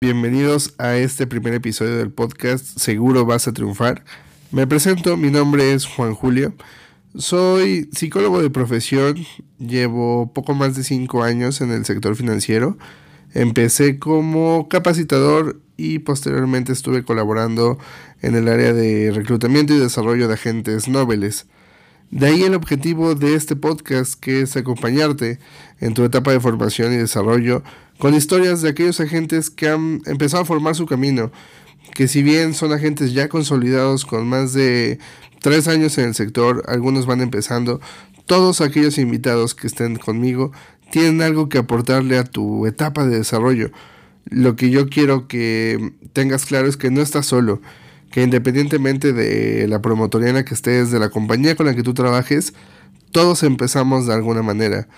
Bienvenidos a este primer episodio del podcast Seguro vas a triunfar. Me presento, mi nombre es Juan Julio. Soy psicólogo de profesión, llevo poco más de cinco años en el sector financiero. Empecé como capacitador y posteriormente estuve colaborando en el área de reclutamiento y desarrollo de agentes nobles. De ahí el objetivo de este podcast que es acompañarte en tu etapa de formación y desarrollo con historias de aquellos agentes que han empezado a formar su camino, que si bien son agentes ya consolidados con más de tres años en el sector, algunos van empezando, todos aquellos invitados que estén conmigo tienen algo que aportarle a tu etapa de desarrollo. Lo que yo quiero que tengas claro es que no estás solo, que independientemente de la promotoría en la que estés, de la compañía con la que tú trabajes, todos empezamos de alguna manera.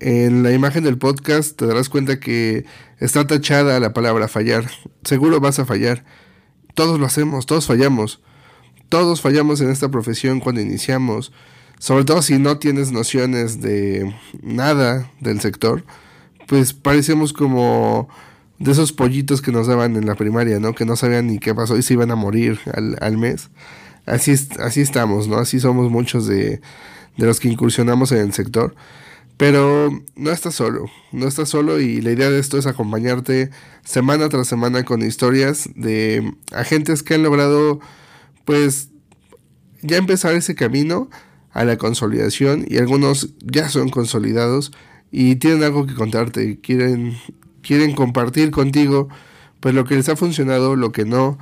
En la imagen del podcast te darás cuenta que está tachada la palabra fallar. Seguro vas a fallar. Todos lo hacemos, todos fallamos. Todos fallamos en esta profesión cuando iniciamos. Sobre todo si no tienes nociones de nada del sector, pues parecemos como de esos pollitos que nos daban en la primaria, ¿no? Que no sabían ni qué pasó y se iban a morir al, al mes. Así, así estamos, ¿no? Así somos muchos de, de los que incursionamos en el sector. Pero no estás solo, no estás solo y la idea de esto es acompañarte semana tras semana con historias de agentes que han logrado pues ya empezar ese camino a la consolidación y algunos ya son consolidados y tienen algo que contarte, quieren quieren compartir contigo pues lo que les ha funcionado, lo que no,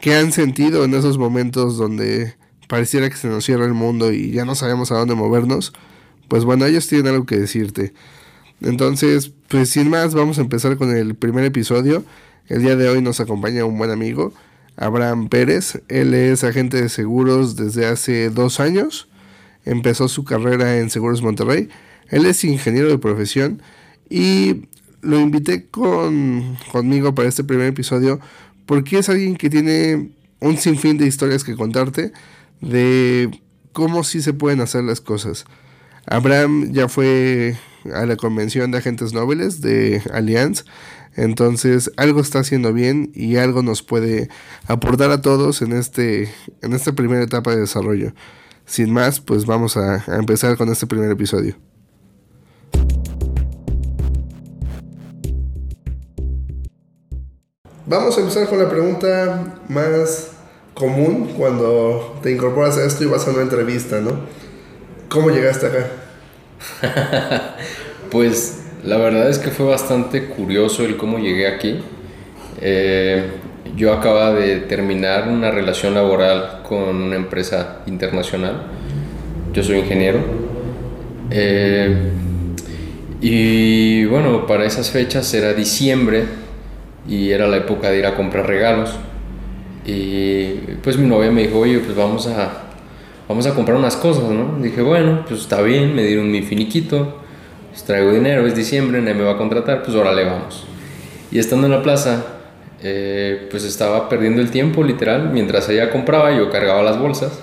qué han sentido en esos momentos donde pareciera que se nos cierra el mundo y ya no sabemos a dónde movernos, pues bueno, ellos tienen algo que decirte. Entonces, pues sin más, vamos a empezar con el primer episodio. El día de hoy nos acompaña un buen amigo, Abraham Pérez. Él es agente de seguros desde hace dos años. Empezó su carrera en Seguros Monterrey. Él es ingeniero de profesión y lo invité con, conmigo para este primer episodio porque es alguien que tiene un sinfín de historias que contarte de cómo sí se pueden hacer las cosas. Abraham ya fue a la convención de agentes nobles de Allianz, entonces algo está haciendo bien y algo nos puede aportar a todos en, este, en esta primera etapa de desarrollo. Sin más, pues vamos a empezar con este primer episodio. Vamos a empezar con la pregunta más común cuando te incorporas a esto y vas a una entrevista, ¿no? ¿Cómo llegaste acá? pues la verdad es que fue bastante curioso el cómo llegué aquí. Eh, yo acababa de terminar una relación laboral con una empresa internacional. Yo soy ingeniero. Eh, y bueno, para esas fechas era diciembre y era la época de ir a comprar regalos. Y pues mi novia me dijo, oye, pues vamos a, vamos a comprar unas cosas, ¿no? Dije, bueno, pues está bien, me dieron mi finiquito, pues traigo dinero, es diciembre, nadie me va a contratar, pues órale, vamos. Y estando en la plaza, eh, pues estaba perdiendo el tiempo, literal, mientras ella compraba, yo cargaba las bolsas,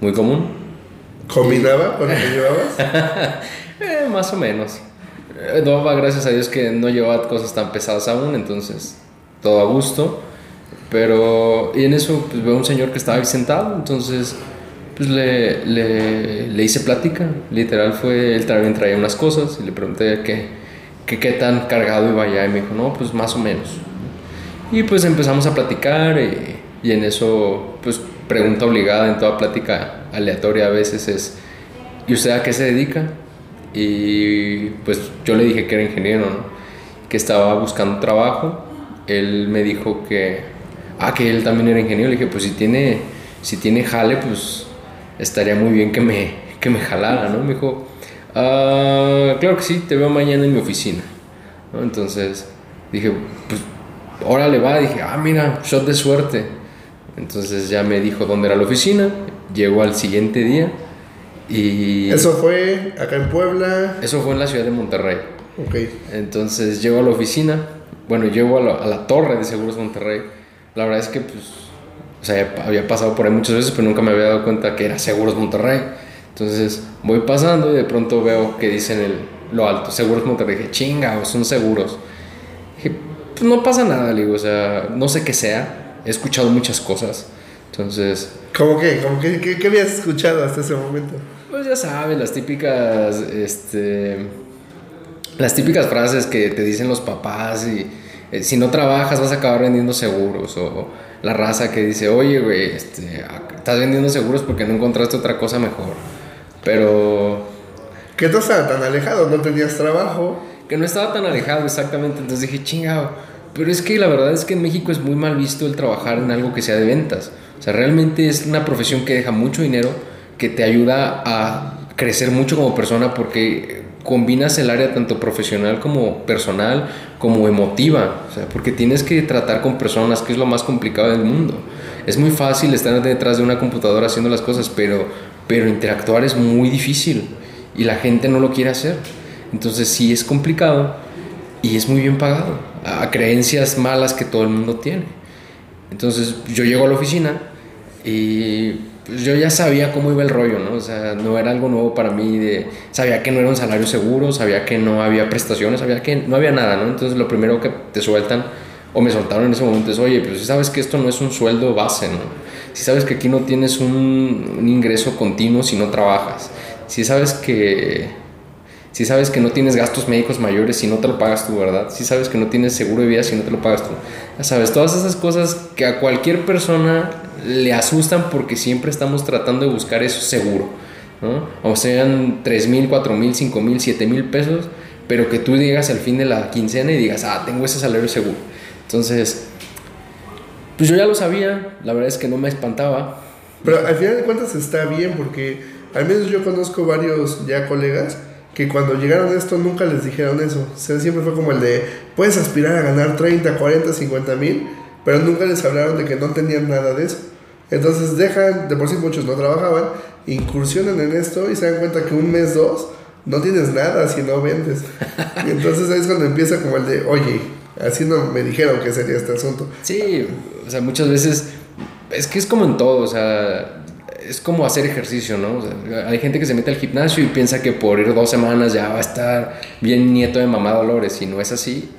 muy común. ¿Combinaba con lo que llevabas? eh, más o menos. Eh, no, gracias a Dios que no llevaba cosas tan pesadas aún, entonces todo a gusto. Pero, y en eso, pues veo un señor que estaba ahí sentado, entonces, pues le, le, le hice plática. Literal fue, él también traía unas cosas y le pregunté qué, qué, tan cargado iba allá y me dijo, no, pues más o menos. Y pues empezamos a platicar y, y en eso, pues pregunta obligada en toda plática aleatoria a veces es, ¿y usted a qué se dedica? Y pues yo le dije que era ingeniero, que estaba buscando trabajo. Él me dijo que, ah, que él también era ingeniero. Le dije, pues si tiene, si tiene jale, pues estaría muy bien que me, que me jalara, ¿no? Me dijo, ah, claro que sí, te veo mañana en mi oficina. Entonces dije, pues órale va. Dije, ah, mira, shot de suerte. Entonces ya me dijo dónde era la oficina. Llegó al siguiente día y ¿Eso fue acá en Puebla? Eso fue en la ciudad de Monterrey. Ok. Entonces llego a la oficina, bueno, llego a la, torre de Seguros Monterrey. La verdad es que, pues, o sea, había pasado por ahí muchas veces, pero nunca me había dado cuenta que era Seguros Monterrey. Entonces voy pasando y de pronto veo que dicen el, lo alto, Seguros Monterrey. Dije, chinga, son seguros. Dije, pues no pasa nada, digo, o sea, no sé qué sea. He escuchado muchas cosas. Entonces. ¿Cómo qué? ¿Cómo qué, qué, habías escuchado hasta ese momento? Pues ya sabes, las típicas. Este. Las típicas frases que te dicen los papás y. Eh, si no trabajas vas a acabar vendiendo seguros. O la raza que dice, oye, güey, este, estás vendiendo seguros porque no encontraste otra cosa mejor. Pero que no estaba tan alejado, no tenías trabajo. Que no estaba tan alejado, exactamente. Entonces dije, chingado. Pero es que la verdad es que en México es muy mal visto el trabajar en algo que sea de ventas. O sea, realmente es una profesión que deja mucho dinero, que te ayuda a crecer mucho como persona porque combinas el área tanto profesional como personal, como emotiva. O sea, porque tienes que tratar con personas, que es lo más complicado del mundo. Es muy fácil estar detrás de una computadora haciendo las cosas, pero, pero interactuar es muy difícil y la gente no lo quiere hacer. Entonces sí es complicado y es muy bien pagado a creencias malas que todo el mundo tiene. Entonces yo llego a la oficina y pues, yo ya sabía cómo iba el rollo, ¿no? O sea, no era algo nuevo para mí, de, sabía que no era un salario seguro, sabía que no había prestaciones, sabía que no había nada, ¿no? Entonces lo primero que te sueltan, o me soltaron en ese momento, es, oye, pues si sabes que esto no es un sueldo base, ¿no? Si sabes que aquí no tienes un, un ingreso continuo si no trabajas si sabes que si sabes que no tienes gastos médicos mayores si no te lo pagas tú, ¿verdad? Si sabes que no tienes seguro de vida si no te lo pagas tú. Sabes, todas esas cosas que a cualquier persona le asustan porque siempre estamos tratando de buscar eso seguro, ¿no? O sean 3 mil, 4 mil, 5 mil, 7 mil pesos, pero que tú digas al fin de la quincena y digas, ah, tengo ese salario seguro. Entonces, pues yo ya lo sabía, la verdad es que no me espantaba. Pero al final de cuentas está bien porque al menos yo conozco varios ya colegas que cuando llegaron a esto nunca les dijeron eso. O sea, siempre fue como el de, puedes aspirar a ganar 30, 40, 50 mil, pero nunca les hablaron de que no tenían nada de eso. Entonces dejan, de por sí muchos no trabajaban, incursionan en esto y se dan cuenta que un mes, dos, no tienes nada si no vendes. Y entonces ahí es cuando empieza como el de, oye, así no me dijeron que sería este asunto. Sí, o sea, muchas veces, es que es como en todo, o sea, es como hacer ejercicio, ¿no? hay gente que se mete al gimnasio y piensa que por ir dos semanas ya va a estar bien nieto de mamá Dolores y no es así.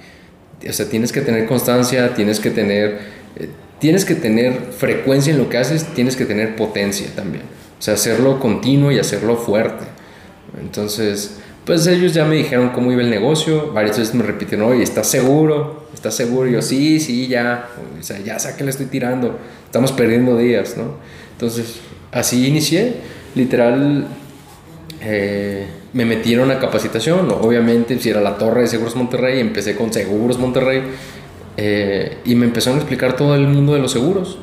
O sea, tienes que tener constancia, tienes que tener, eh, tienes que tener frecuencia en lo que haces, tienes que tener potencia también. O sea, hacerlo continuo y hacerlo fuerte. Entonces, pues ellos ya me dijeron cómo iba el negocio, varias veces me repitieron, oye, ¿estás seguro? ¿Estás seguro? Y yo, sí, sí, ya, o sea, ya sé que le estoy tirando, estamos perdiendo días, ¿no? Entonces, así inicié, literal, eh, me metieron a capacitación, obviamente si era la torre de Seguros Monterrey, empecé con Seguros Monterrey eh, y me empezaron a explicar todo el mundo de los seguros.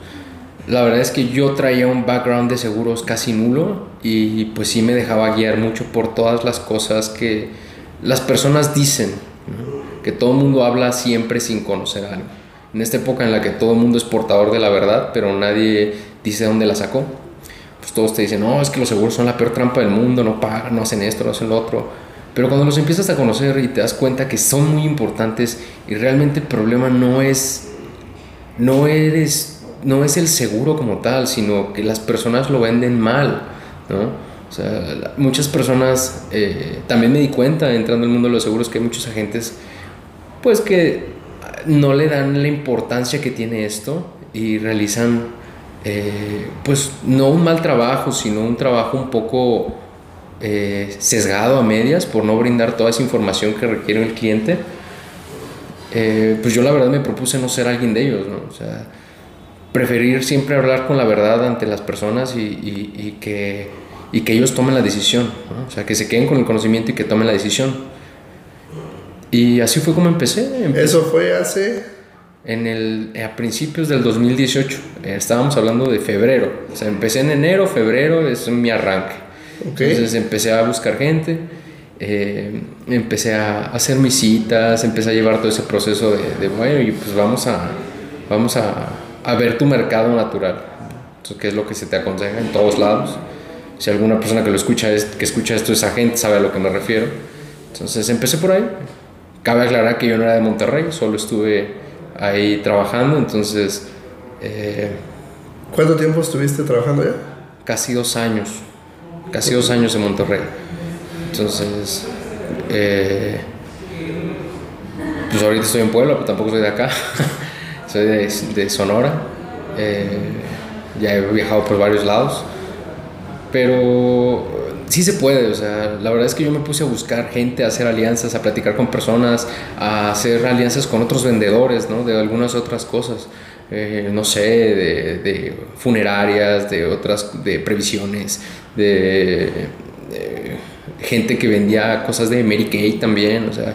La verdad es que yo traía un background de seguros casi nulo y pues sí me dejaba guiar mucho por todas las cosas que las personas dicen, que todo el mundo habla siempre sin conocer algo. En esta época en la que todo el mundo es portador de la verdad, pero nadie dice dónde la sacó. Pues, todos te dicen, no, es que los seguros son la peor trampa del mundo, no pagan, no hacen esto, no hacen lo otro. Pero cuando los empiezas a conocer y te das cuenta que son muy importantes y realmente el problema no es, no eres, no es el seguro como tal, sino que las personas lo venden mal, ¿no? O sea, muchas personas, eh, también me di cuenta entrando en el mundo de los seguros que hay muchos agentes, pues que no le dan la importancia que tiene esto y realizan eh, pues no un mal trabajo, sino un trabajo un poco eh, sesgado a medias por no brindar toda esa información que requiere el cliente, eh, pues yo la verdad me propuse no ser alguien de ellos, ¿no? O sea, preferir siempre hablar con la verdad ante las personas y, y, que, y que ellos tomen la decisión, o sea, que se queden con el conocimiento y que tomen la decisión. Y así fue como empecé. empecé. Eso fue hace en el, a principios del 2018. Eh, estábamos hablando de febrero. O sea, empecé en enero, febrero, es mi arranque. Entonces empecé a buscar gente, eh, empecé a hacer mis citas, empecé a llevar todo ese proceso de, de bueno, y pues vamos a, vamos a, a ver tu mercado natural. Entonces, ¿qué es lo que se te aconseja en todos lados? Si alguna persona que lo escucha, es, que escucha esto es agente, sabe a lo que me refiero. Entonces empecé por ahí. Cabe aclarar que yo no era de Monterrey, solo estuve ahí trabajando, entonces... Eh, ¿Cuánto tiempo estuviste trabajando ya? Casi dos años. casi dos años en Monterrey. Entonces, eh, pues ahorita estoy en Puebla, pero tampoco soy de acá. soy de, de Sonora. Eh, ya he viajado por varios lados. Pero sí se puede, o sea, la verdad es que yo me puse a buscar gente, a hacer alianzas, a platicar con personas, a hacer alianzas con otros vendedores, ¿no? De algunas otras cosas. Eh, no sé, de, de, funerarias, de otras, de previsiones, de, de, gente que vendía cosas de Mary Kay también, o sea,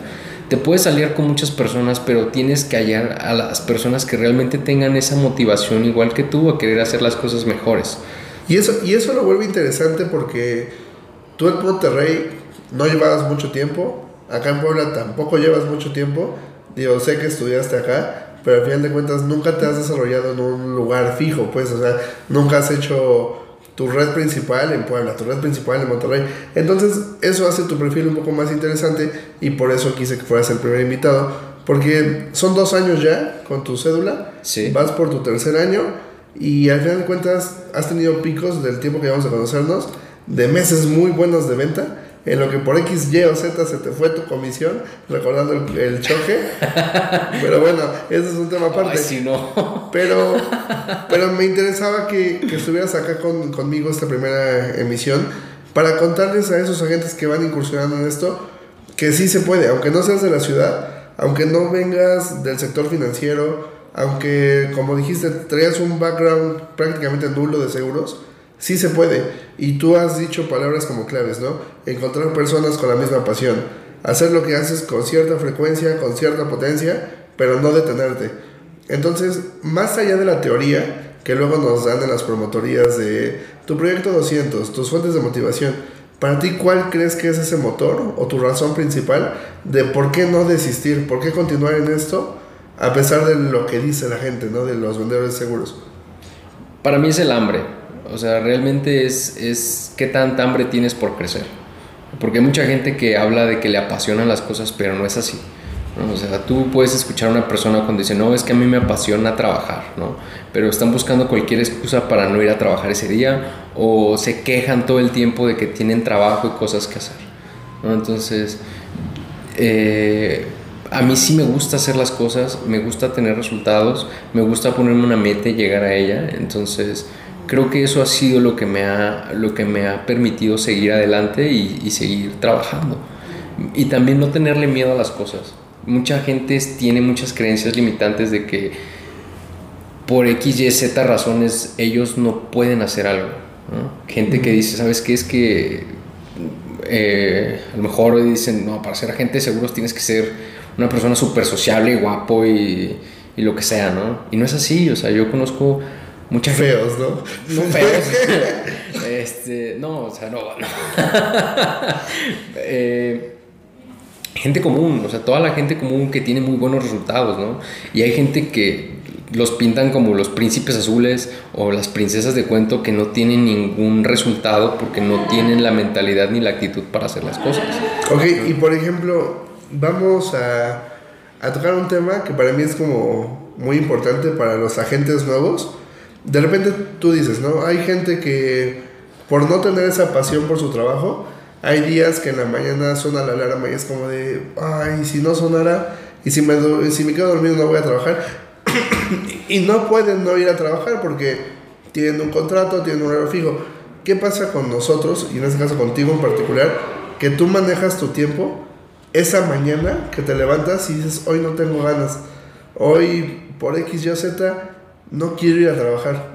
te puedes aliar con muchas personas, pero tienes que hallar a las personas que realmente tengan esa motivación igual que tú a querer hacer las cosas mejores. Y eso, y eso lo vuelve interesante porque tú en Monterrey no llevabas mucho tiempo, acá en Puebla tampoco llevas mucho tiempo, digo, sé que estudiaste acá, pero al final de cuentas nunca te has desarrollado en un lugar fijo, pues, o sea, nunca has hecho tu red principal en Puebla, tu red principal en Monterrey. Entonces, eso hace tu perfil un poco más interesante y por eso quise que fueras el primer invitado, porque son dos años ya con tu cédula, Sí. vas por tu tercer año y al final de cuentas has tenido picos del tiempo que llevamos a conocernos, de meses muy buenos de venta, en lo que por X, Y o Z se te fue tu comisión, recordando el, el choque. pero bueno, ese es un tema aparte. Ay, si no. Pero, pero me interesaba que, que estuvieras acá con, conmigo esta primera emisión para contarles a esos agentes que van incursionando en esto que sí se puede, aunque no seas de la ciudad, aunque no vengas del sector financiero, aunque como dijiste traías un background prácticamente nulo de seguros, sí se puede. Y tú has dicho palabras como claves, ¿no? Encontrar personas con la misma pasión, hacer lo que haces con cierta frecuencia, con cierta potencia, pero no detenerte. Entonces, más allá de la teoría que luego nos dan en las promotorías de tu proyecto 200, tus fuentes de motivación, para ti, ¿cuál crees que es ese motor o tu razón principal de por qué no desistir, por qué continuar en esto a pesar de lo que dice la gente, ¿no? De los vendedores de seguros. Para mí es el hambre. O sea, realmente es, es qué tanta hambre tienes por crecer. Porque hay mucha gente que habla de que le apasionan las cosas, pero no es así. ¿no? O sea, tú puedes escuchar a una persona cuando dice, no, es que a mí me apasiona trabajar, ¿no? Pero están buscando cualquier excusa para no ir a trabajar ese día o se quejan todo el tiempo de que tienen trabajo y cosas que hacer, ¿no? Entonces, eh, a mí sí me gusta hacer las cosas, me gusta tener resultados, me gusta ponerme una meta y llegar a ella, entonces creo que eso ha sido lo que me ha, lo que me ha permitido seguir adelante y, y seguir trabajando. Y también no tenerle miedo a las cosas. Mucha gente tiene muchas creencias limitantes de que por X, Y, Z razones ellos no pueden hacer algo. ¿no? Gente que dice, ¿sabes qué? Es que eh, a lo mejor dicen, no, para ser agente de seguros tienes que ser una persona súper sociable, guapo y, y, lo que sea, ¿no? Y no es así, o sea, yo conozco mucha feos, ¿no? No feos. este, no, o sea, no. no. eh, gente común, o sea, toda la gente común que tiene muy buenos resultados, ¿no? Y hay gente que los pintan como los príncipes azules o las princesas de cuento que no tienen ningún resultado porque no tienen la mentalidad ni la actitud para hacer las cosas. Ok, y por ejemplo, vamos a, a tocar un tema que para mí es como muy importante para los agentes nuevos. De repente tú dices, ¿no? Hay gente que por no tener esa pasión por su trabajo, hay días que en la mañana suena la alarma y es como de, ay, si no sonara y si me, si me quedo dormido no voy a trabajar. y no pueden no ir a trabajar porque tienen un contrato, tienen un horario fijo. ¿Qué pasa con nosotros, y en este caso contigo en particular, que tú manejas tu tiempo esa mañana que te levantas y dices, hoy no tengo ganas, hoy por X, Y, Z no quiero ir a trabajar?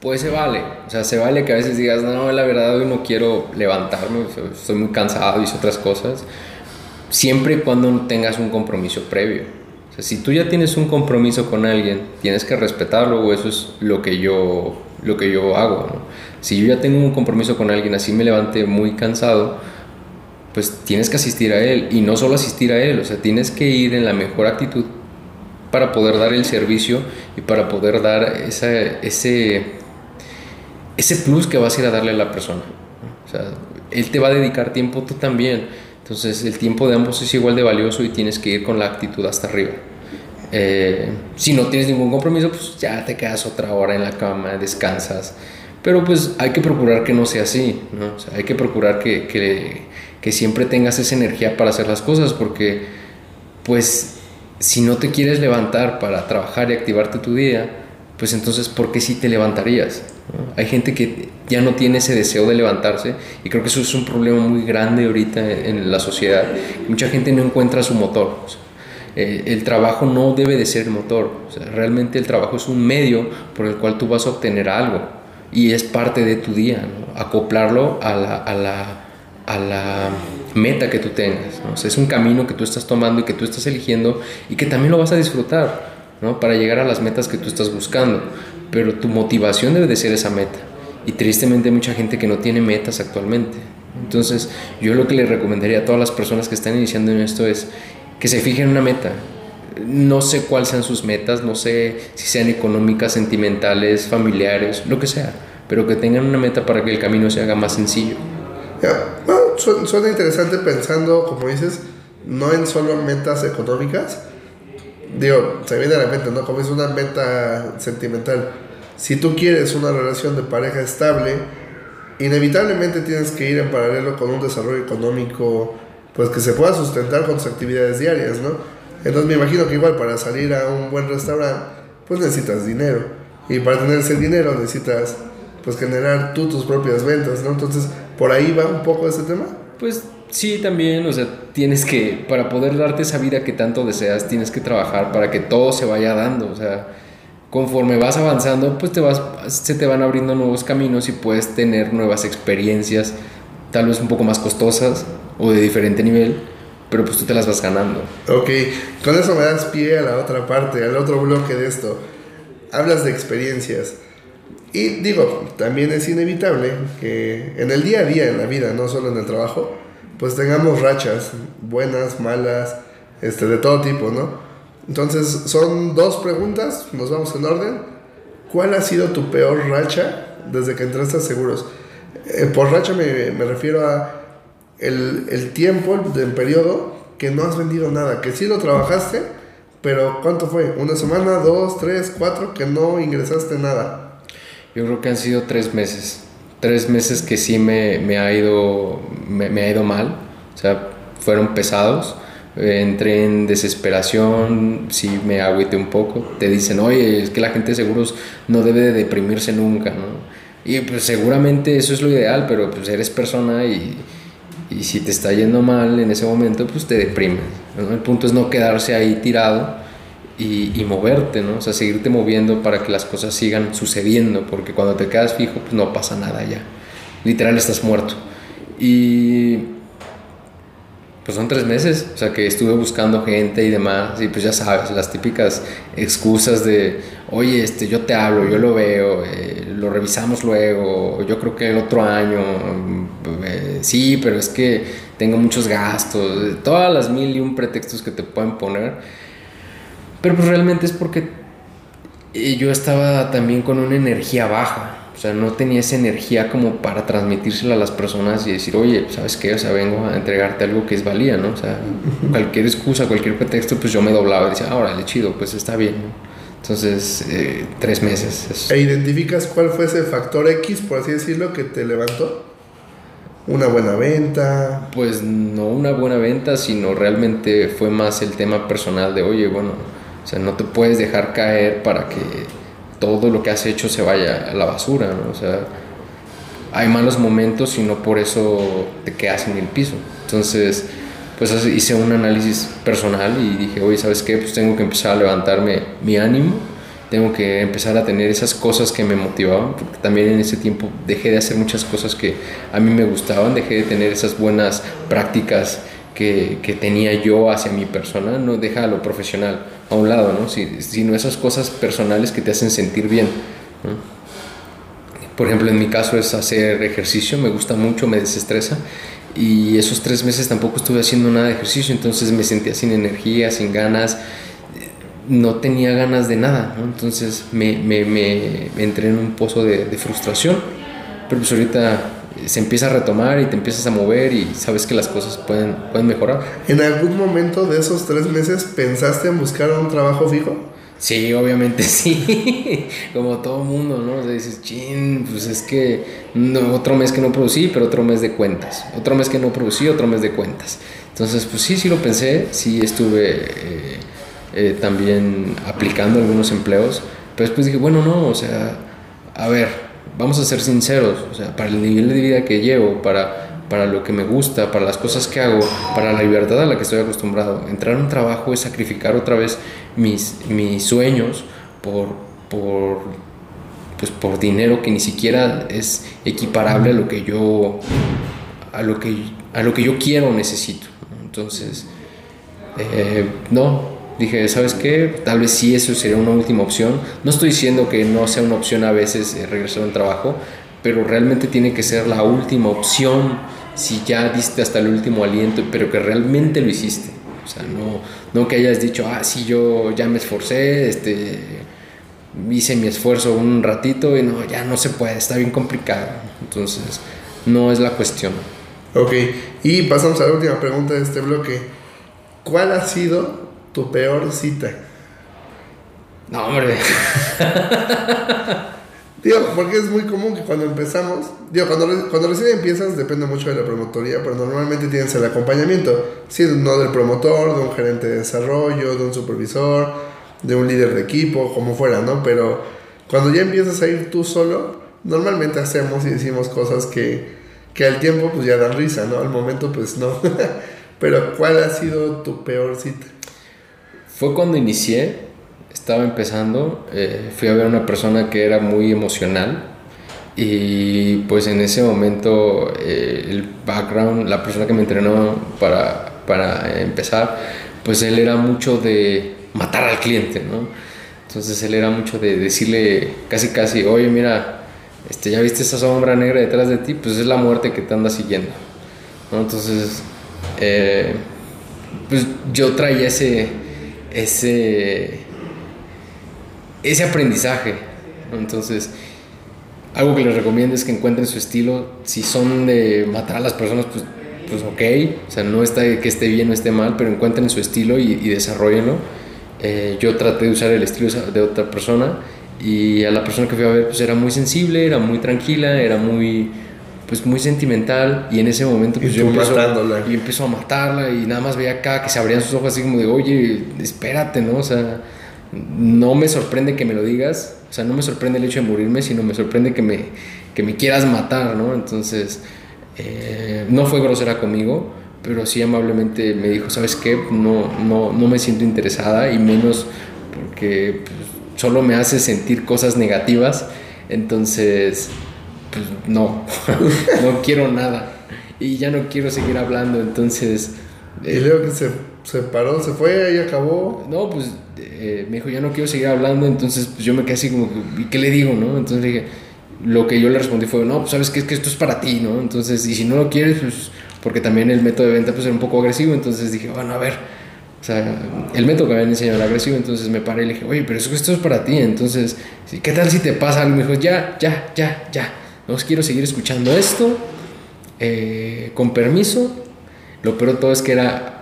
Pues se vale, o sea, se vale que a veces digas, no, la verdad hoy no quiero levantarme, estoy muy cansado, hice otras cosas, siempre y cuando tengas un compromiso previo. O sea, si tú ya tienes un compromiso con alguien, tienes que respetarlo o eso es lo que yo, lo que yo hago. Si yo ya tengo un compromiso con alguien, así me levante muy cansado, pues tienes que asistir a él y no solo asistir a él, o sea, tienes que ir en la mejor actitud para poder dar el servicio y para poder dar esa, ese, ese plus que vas a ir a darle a la persona. O sea, él te va a dedicar tiempo, tú también. Entonces el tiempo de ambos es igual de valioso y tienes que ir con la actitud hasta arriba. Eh, si no tienes ningún compromiso, pues ya te quedas otra hora en la cama, descansas. Pero pues hay que procurar que no sea así, ¿no? Hay que procurar que, que siempre tengas esa energía para hacer las cosas, porque pues si no te quieres levantar para trabajar y activarte tu día, pues entonces, ¿por qué sí te levantarías? Hay gente que ya no tiene ese deseo de levantarse y creo que eso es un problema muy grande ahorita en la sociedad. Mucha gente no encuentra su motor. Eh, el trabajo no debe de ser el motor. realmente el trabajo es un medio por el cual tú vas a obtener algo y es parte de tu día, acoplarlo a la, a, la, a la, meta que tú tengas. es un camino que tú estás tomando y que tú estás eligiendo y que también lo vas a disfrutar ¿no? para llegar a las metas que tú estás buscando. Pero tu motivación debe de ser esa meta. Y tristemente hay mucha gente que no tiene metas actualmente. Entonces yo lo que le recomendaría a todas las personas que están iniciando en esto es que se fijen una meta. No sé cuáles sean sus metas, no sé si sean económicas, sentimentales, familiares, lo que sea, pero que tengan una meta para que el camino se haga más sencillo. Suena interesante pensando, como dices, no en solo metas económicas. Digo, se viene a la mente, ¿no? Como es una meta sentimental. Si tú quieres una relación de pareja estable, inevitablemente tienes que ir en paralelo con un desarrollo económico pues que se pueda sustentar con sus actividades diarias, ¿no? Entonces me imagino que igual para salir a un buen restaurante, pues necesitas dinero. Y para tener ese dinero necesitas pues generar tú tus propias ventas, ¿no? Entonces, ¿por ahí va un poco ese tema? Pues sí, también, o sea, tienes que, para poder darte esa vida que tanto deseas, tienes que trabajar para que todo se vaya dando, o sea, conforme vas avanzando, pues te vas, se te van abriendo nuevos caminos y puedes tener nuevas experiencias, tal vez un poco más costosas, o de diferente nivel, pero pues tú te las vas ganando. Ok, con eso me das pie a la otra parte, al otro bloque de esto. Hablas de experiencias. Y digo, también es inevitable que en el día a día, en la vida, no solo en el trabajo, pues tengamos rachas, buenas, malas, este, de todo tipo, ¿no? Entonces, son dos preguntas, nos vamos en orden. ¿Cuál ha sido tu peor racha desde que entraste a Seguros? Eh, por racha me, me refiero a el, el tiempo del periodo que no has vendido nada, que sí lo trabajaste, pero ¿cuánto fue? ¿Una semana, dos, tres, cuatro, que no ingresaste nada? Yo creo que han sido tres meses. Tres meses que sí me, me ha, ido, me, ha ido mal. O sea, fueron pesados. entré en desesperación, sí me agüité un poco. Te dicen, oye, es que la gente de seguros no debe de deprimirse nunca, ¿no? Y pues seguramente eso es lo ideal, pero pues eres persona y, y si te está yendo mal en ese momento, pues te deprime. El punto es no quedarse ahí tirado y, y, moverte, ¿no? O sea, seguirte moviendo para que las cosas sigan sucediendo, porque cuando te quedas fijo, pues no pasa nada ya. Literal estás muerto. Y pues son tres meses, o sea que estuve buscando gente y demás, y pues ya sabes, las típicas excusas de, oye, este, yo te hablo, yo lo veo, eh, lo revisamos luego, yo creo que el otro año, eh, sí, pero es que tengo muchos gastos, todas las mil y un pretextos que te pueden poner, pero pues realmente es porque eh, yo estaba también con una energía baja, o sea, no tenía esa energía como para transmitírsela a las personas y decir, oye, ¿sabes qué? O sea, vengo a entregarte algo que es valía, ¿no? O sea, cualquier excusa, cualquier pretexto, pues yo me doblaba y decía, ah, órale, chido, pues está bien, ¿no? Entonces, eh, tres meses. ¿E identificas cuál fue ese factor X, por así decirlo, que te levantó? ¿Una buena venta? Pues no una buena venta, sino realmente fue más el tema personal de, oye, bueno, o sea, no te puedes dejar caer para que todo lo que has hecho se vaya a la basura. O sea, hay malos momentos y no por eso te quedas en el piso. Entonces, pues hice un análisis personal y dije, oye, ¿sabes qué? Pues tengo que empezar a levantarme mi ánimo, tengo que empezar a tener esas cosas que me motivaban, porque también en ese tiempo dejé de hacer muchas cosas que a mí me gustaban, dejé de tener esas buenas prácticas que, que tenía yo hacia mi persona, no deja lo profesional a un lado, ¿no? sino esas cosas personales que te hacen sentir bien. Por ejemplo, en mi caso es hacer ejercicio, me gusta mucho, me desestresa. Y esos tres meses tampoco estuve haciendo nada de ejercicio, entonces me sentía sin energía, sin ganas, no tenía ganas de nada, entonces me, me, me, entré en un pozo de, de frustración. Pero pues ahorita se empieza a retomar y te empiezas a mover y sabes que las cosas pueden, pueden mejorar. ¿En algún momento de esos tres meses pensaste en buscar un trabajo fijo? Sí, obviamente sí. Como todo mundo, ¿no? O sea, dices, chin, pues es que no, otro mes que no producí, pero otro mes de cuentas. Otro mes que no producí, otro mes de cuentas. Entonces, pues sí, sí lo pensé. Sí estuve eh, eh, también aplicando algunos empleos. Pero después dije, bueno, no, o sea, a ver, vamos a ser sinceros. O sea, para el nivel de vida que llevo, para para lo que me gusta, para las cosas que hago, para la libertad a la que estoy acostumbrado. Entrar a un trabajo es sacrificar otra vez mis, mis sueños por, por, pues por dinero que ni siquiera es equiparable a lo que yo, a lo que, a lo que yo quiero o necesito. Entonces, eh, no, dije, ¿sabes qué? Tal vez sí eso sería una última opción. No estoy diciendo que no sea una opción a veces eh, regresar a un trabajo, pero realmente tiene que ser la última opción si ya diste hasta el último aliento, pero que realmente lo hiciste. O sea, no, no que hayas dicho, ah, sí, yo ya me esforcé, este, hice mi esfuerzo un ratito y no, ya no se puede, está bien complicado. Entonces, no es la cuestión. Ok, y pasamos a la última pregunta de este bloque. ¿Cuál ha sido tu peor cita? No, hombre. Digo, porque es muy común que cuando empezamos, digo, cuando, cuando recién empiezas depende mucho de la promotoría, pero normalmente tienes el acompañamiento, sí, no del promotor, de un gerente de desarrollo, de un supervisor, de un líder de equipo, como fuera, ¿no? Pero cuando ya empiezas a ir tú solo, normalmente hacemos y decimos cosas que, que al tiempo pues ya dan risa, ¿no? Al momento pues no. pero ¿cuál ha sido tu peor cita? Fue cuando inicié estaba empezando, eh, fui a ver a una persona que era muy emocional y pues en ese momento eh, el background, la persona que me entrenó para, para empezar, pues él era mucho de matar al cliente, ¿no? Entonces él era mucho de decirle casi casi, oye mira, este, ya viste esa sombra negra detrás de ti, pues es la muerte que te anda siguiendo, ¿no? Entonces, eh, pues yo traía ese, ese, ese aprendizaje. Entonces, algo que les recomiendo es que encuentren su estilo. Si son de matar a las personas, pues, pues ok. O sea, no está que esté bien o esté mal, pero encuentren su estilo y, y desarrollenlo. Eh, yo traté de usar el estilo de otra persona y a la persona que fui a ver pues era muy sensible, era muy tranquila, era muy pues muy sentimental y en ese momento pues yo empiezo, y empezó a matarla y nada más veía acá que se abrían sus ojos así como de oye espérate no o sea no me sorprende que me lo digas, o sea, no me sorprende el hecho de morirme, sino me sorprende que me, que me quieras matar, ¿no? Entonces, eh, no fue grosera conmigo, pero sí amablemente me dijo, ¿sabes qué? No, no, no me siento interesada y menos porque pues, solo me hace sentir cosas negativas, entonces, pues no, no quiero nada y ya no quiero seguir hablando, entonces... y luego que se, se paró, se fue y acabó. No, pues eh, me dijo, ya no quiero seguir hablando, entonces pues, yo me quedé así como, ¿y qué le digo, no? Entonces le dije, lo que yo le respondí fue, no, pues sabes que es que esto es para ti, ¿no? Entonces, y si no lo quieres, pues, porque también el método de venta pues era un poco agresivo, entonces dije, bueno, a ver, o sea, el método que me habían enseñado era agresivo, entonces me paré y le dije, oye, pero eso, esto es para ti, entonces, ¿qué tal si te pasa algo? Me dijo, ya, ya, ya, ya, no quiero seguir escuchando esto, eh, con permiso, lo peor de todo es que era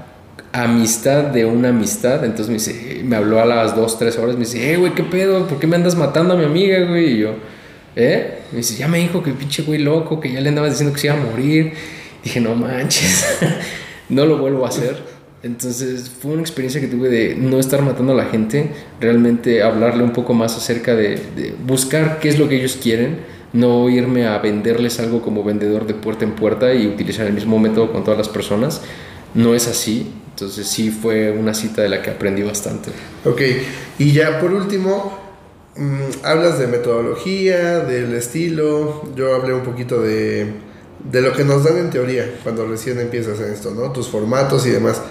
amistad de una amistad. Entonces me dice, me habló a las 2, 3 horas, me dice, eh, güey, ¿qué pedo? ¿Por qué me andas matando a mi amiga, güey? Y yo, ¿eh? Me dice, ya me dijo que pinche güey loco, que ya le andabas diciendo que se iba a morir. Dije, no manches, no lo vuelvo a hacer. Entonces fue una experiencia que tuve de no estar matando a la gente, realmente hablarle un poco más acerca de, de buscar qué es lo que ellos quieren, no irme a venderles algo como vendedor de puerta en puerta y utilizar el mismo método con todas las personas. No es así, entonces sí fue una cita de la que aprendí bastante. Ok, y ya por último, mm, hablas de metodología, del estilo, yo hablé un poquito de, de lo que nos dan en teoría cuando recién empiezas en esto, ¿no? Tus formatos y demás.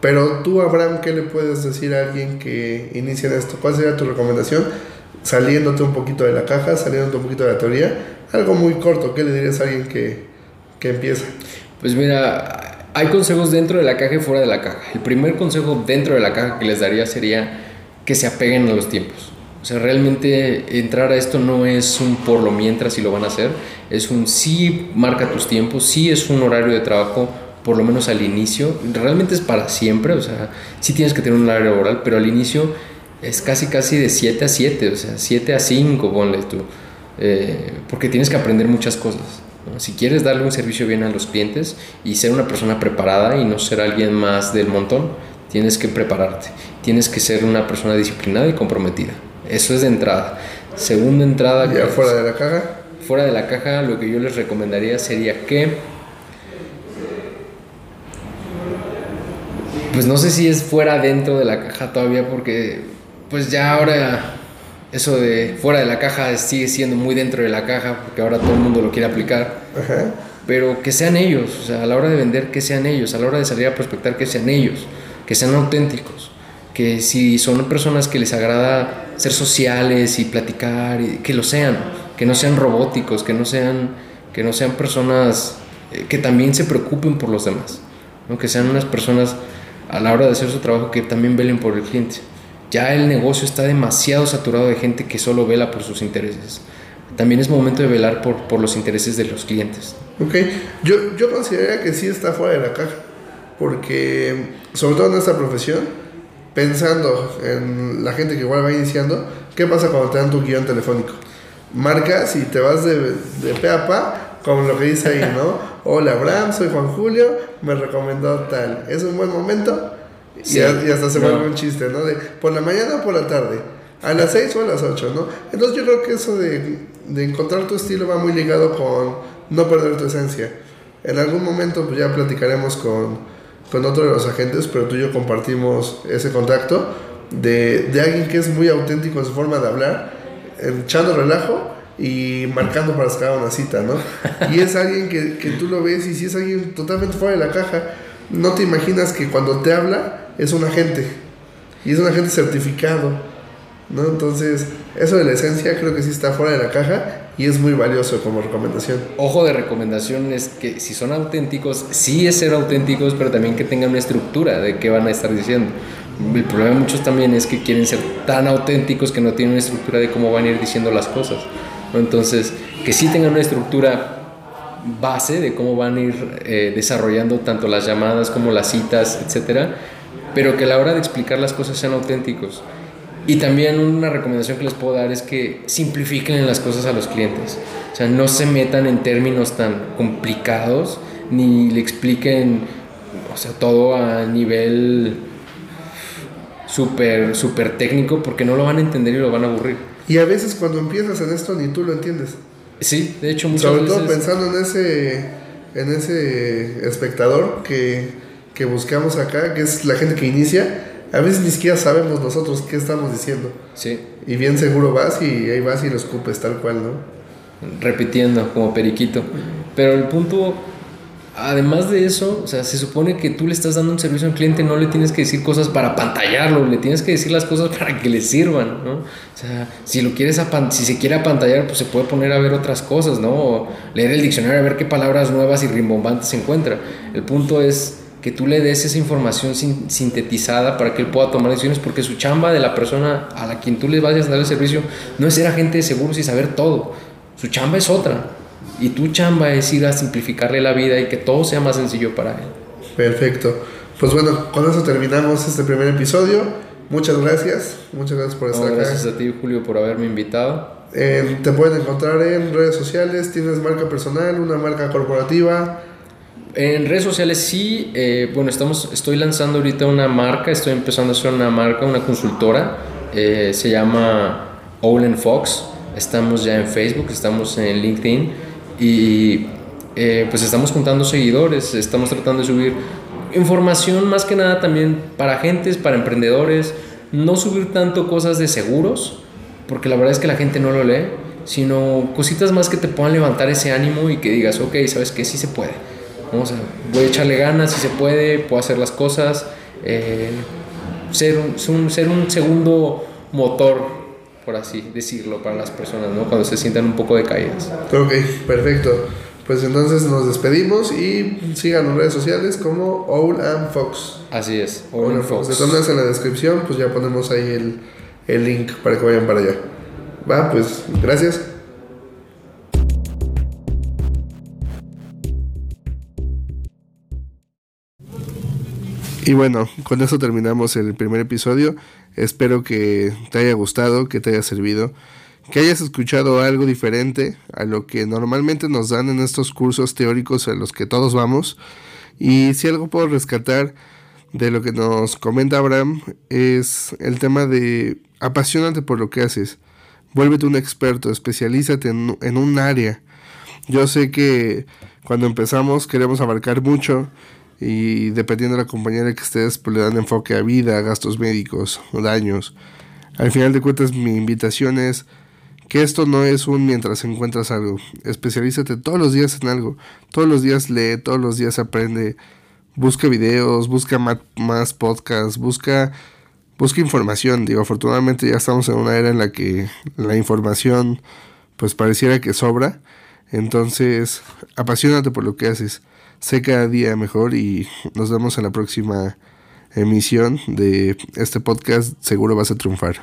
Pero tú, Abraham, ¿qué le puedes decir a alguien que inicia en esto? ¿Cuál sería tu recomendación? Saliéndote un poquito de la caja, saliéndote un poquito de la teoría. Algo muy corto, ¿qué le dirías a alguien que, que empieza? Pues mira, hay consejos dentro de la caja y fuera de la caja. El primer consejo dentro de la caja que les daría sería que se apeguen a los tiempos. O sea, realmente entrar a esto no es un por lo mientras y lo van a hacer, es un sí marca tus tiempos, sí es un horario de trabajo, por lo menos al inicio, realmente es para siempre, o sea, sí tienes que tener un horario laboral, pero al inicio es casi casi de 7 a 7, o sea, 7 a 5, ponle tú, eh, porque tienes que aprender muchas cosas. Si quieres darle un servicio bien a los clientes y ser una persona preparada y no ser alguien más del montón, tienes que prepararte, tienes que ser una persona disciplinada y comprometida. Eso es de entrada. Segunda entrada... ¿Ya fuera de la caja? Fuera de la caja, lo que yo les recomendaría sería que... Pues no sé si es fuera dentro de la caja todavía porque pues ya ahora eso de fuera de la caja sigue siendo muy dentro de la caja, porque ahora todo el mundo lo quiere aplicar. Pero que sean ellos, o sea, a la hora de vender, que sean ellos, a la hora de salir a prospectar, que sean ellos, que sean auténticos. Que si son personas que les agrada ser sociales y platicar, que lo sean, que no sean robóticos, que no sean, que no sean personas eh, que también se preocupen por los demás, ¿no? que sean unas personas a la hora de hacer su trabajo que también velen por el cliente ya el negocio está demasiado saturado de gente que solo vela por sus intereses. También es momento de velar por, por los intereses de los clientes. Ok, yo, yo consideraría que sí está fuera de la caja, porque sobre todo en esta profesión, pensando en la gente que igual va iniciando, ¿qué pasa cuando te dan tu guion telefónico? Marcas y te vas de, de pe a pa, como lo que dice ahí, ¿no? Hola, Abraham, soy Juan Julio, me recomendó tal. ¿Es un buen momento? Y, hasta se vuelve un chiste, ¿no? De por la mañana o por la tarde, a las 6 o a las 8, ¿no? Entonces yo creo que eso de, de encontrar tu estilo va muy ligado con no perder tu esencia. En algún momento pues ya platicaremos con, con otro de los agentes, pero tú y yo compartimos ese contacto de, de alguien que es muy auténtico en su forma de hablar, echando relajo y marcando para sacar una cita, ¿no? Y es alguien que, que tú lo ves y si es alguien totalmente fuera de la caja, no te imaginas que cuando te habla es un agente y es un agente certificado, ¿no? Entonces, eso de la esencia creo que sí está fuera de la caja y es muy valioso como recomendación. Ojo de recomendación es que si son auténticos, sí es ser auténticos, pero también que tengan una estructura de qué van a estar diciendo. El problema de muchos también es que quieren ser tan auténticos que no tienen una estructura de cómo van a ir diciendo las cosas. Entonces, que sí tengan una estructura base de cómo van a ir eh, desarrollando tanto las llamadas como las citas, etcétera, pero que a la hora de explicar las cosas sean auténticos. Y también una recomendación que les puedo dar es que simplifiquen las cosas a los clientes. O sea, no se metan en términos tan complicados ni le expliquen, o sea, todo a nivel súper, súper técnico porque no lo van a entender y lo van a aburrir. Y a veces cuando empiezas en esto ni tú lo entiendes. Sí, de hecho muchas Sobre todo pensando en ese, en ese espectador que que buscamos acá, que es la gente que inicia, a veces ni siquiera sabemos nosotros qué estamos diciendo. Sí. Y bien seguro vas y ahí vas y lo escupes tal cual, ¿no? Repitiendo como periquito. Pero el punto, además de eso, o sea, se supone que tú le estás dando un servicio al cliente, no le tienes que decir cosas para pantallarlo, le tienes que decir las cosas para que le sirvan, ¿no? O sea, si lo quieres si se quiere apantallar, pues se puede poner a ver otras cosas, ¿no? O leer el diccionario a ver qué palabras nuevas y rimbombantes se encuentra. El punto es que tú le des esa información sintetizada para que él pueda tomar decisiones, porque su chamba de la persona a la quien tú le vayas a dar el servicio no es ser agente de seguros y saber todo. Su chamba es otra. Y tu chamba es ir a simplificarle la vida y que todo sea más sencillo para él. Perfecto. Pues bueno, con eso terminamos este primer episodio. Muchas gracias. Muchas gracias por estar acá. Gracias a ti, Julio, por haberme invitado. Eh, te pueden encontrar en redes sociales. Tienes marca personal, una marca corporativa. En redes sociales sí, eh, bueno, estamos, estoy lanzando ahorita una marca, estoy empezando a hacer una marca, una consultora, eh, se llama Olen Fox, estamos ya en Facebook, estamos en LinkedIn y eh, pues estamos juntando seguidores, estamos tratando de subir información más que nada también para agentes, para emprendedores, no subir tanto cosas de seguros, porque la verdad es que la gente no lo lee, sino cositas más que te puedan levantar ese ánimo y que digas, ok, sabes que sí se puede voy a echarle ganas si se puede, puedo hacer las cosas, eh, ser, un, ser un segundo motor, por así decirlo, para las personas, ¿no? Cuando se sientan un poco decaídas. Ok, perfecto. Pues entonces nos despedimos y sigan las redes sociales como Owl and Fox. Así es, Owl, and Fox. Fox. en la descripción, pues ya ponemos ahí el, el link para que vayan para allá. Va, pues gracias. Y bueno, con eso terminamos el primer episodio. Espero que te haya gustado, que te haya servido, que hayas escuchado algo diferente a lo que normalmente nos dan en estos cursos teóricos a los que todos vamos. Y si algo puedo rescatar de lo que nos comenta Abraham es el tema de apasionate por lo que haces. Vuélvete un experto, especialízate en, en un área. Yo sé que cuando empezamos queremos abarcar mucho y dependiendo de la compañera que estés, pues le dan enfoque a vida, gastos médicos daños. Al final de cuentas, mi invitación es que esto no es un mientras encuentras algo. Especialízate todos los días en algo. Todos los días lee, todos los días aprende. Busca videos, busca más podcasts, busca, busca información. Digo, afortunadamente ya estamos en una era en la que la información pues pareciera que sobra. Entonces, apasionate por lo que haces sé cada día mejor y nos vemos en la próxima emisión de este podcast. Seguro vas a triunfar.